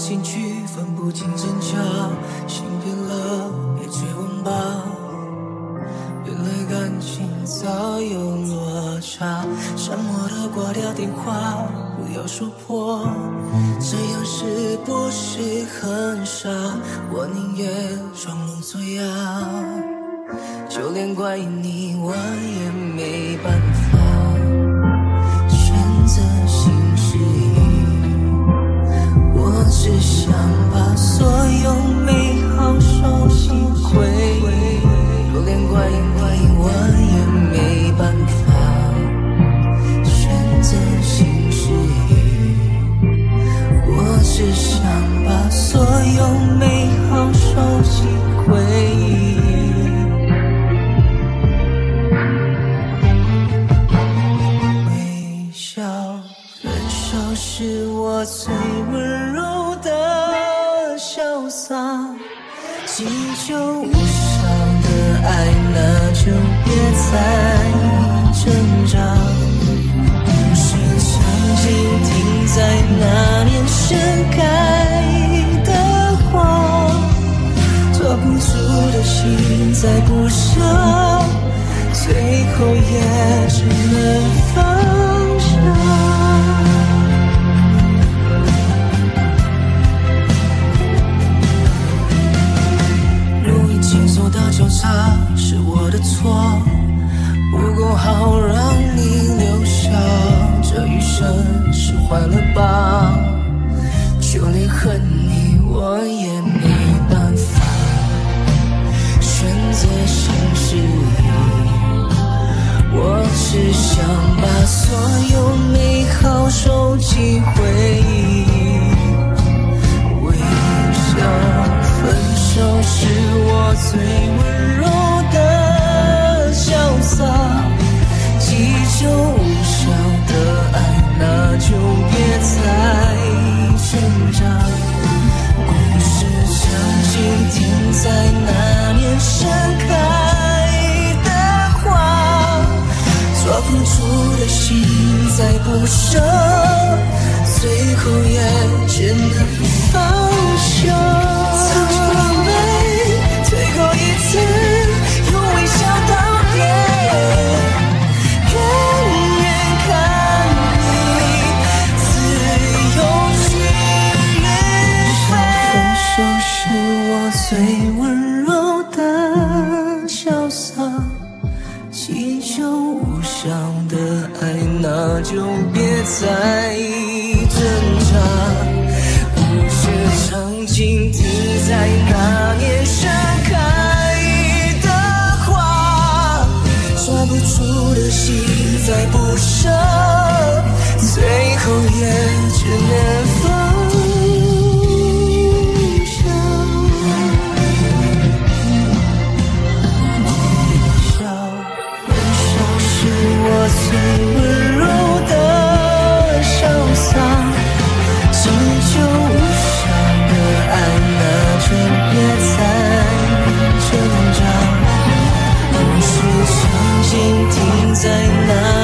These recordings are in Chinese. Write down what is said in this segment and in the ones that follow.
情绪分不清真假，心变了，别追问吧。原来感情早有落差，沉默的挂掉电话，不要说破。这样是不是很傻？我宁愿装聋作哑，就连怪你，我也没办法。温柔的潇洒，经久无伤的爱，那就别再挣扎。故事曾经停在那年盛开的花，抓不住的心再不舍，最后也只走到交叉，是我的错，不够好让你留下，再不舍，最后也只能放手。藏住狼狈，最后一次用微笑道别。远远看你自由去飞。多少分手是我最温柔。那就别再挣扎。故事场景停在那年盛开的花，抓不住的心再不舍，最后也只能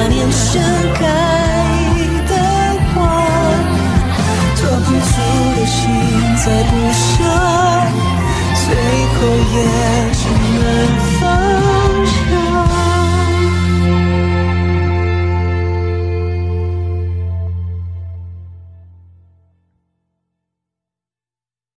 年盛开的花，托不住的心再不舍，最后也。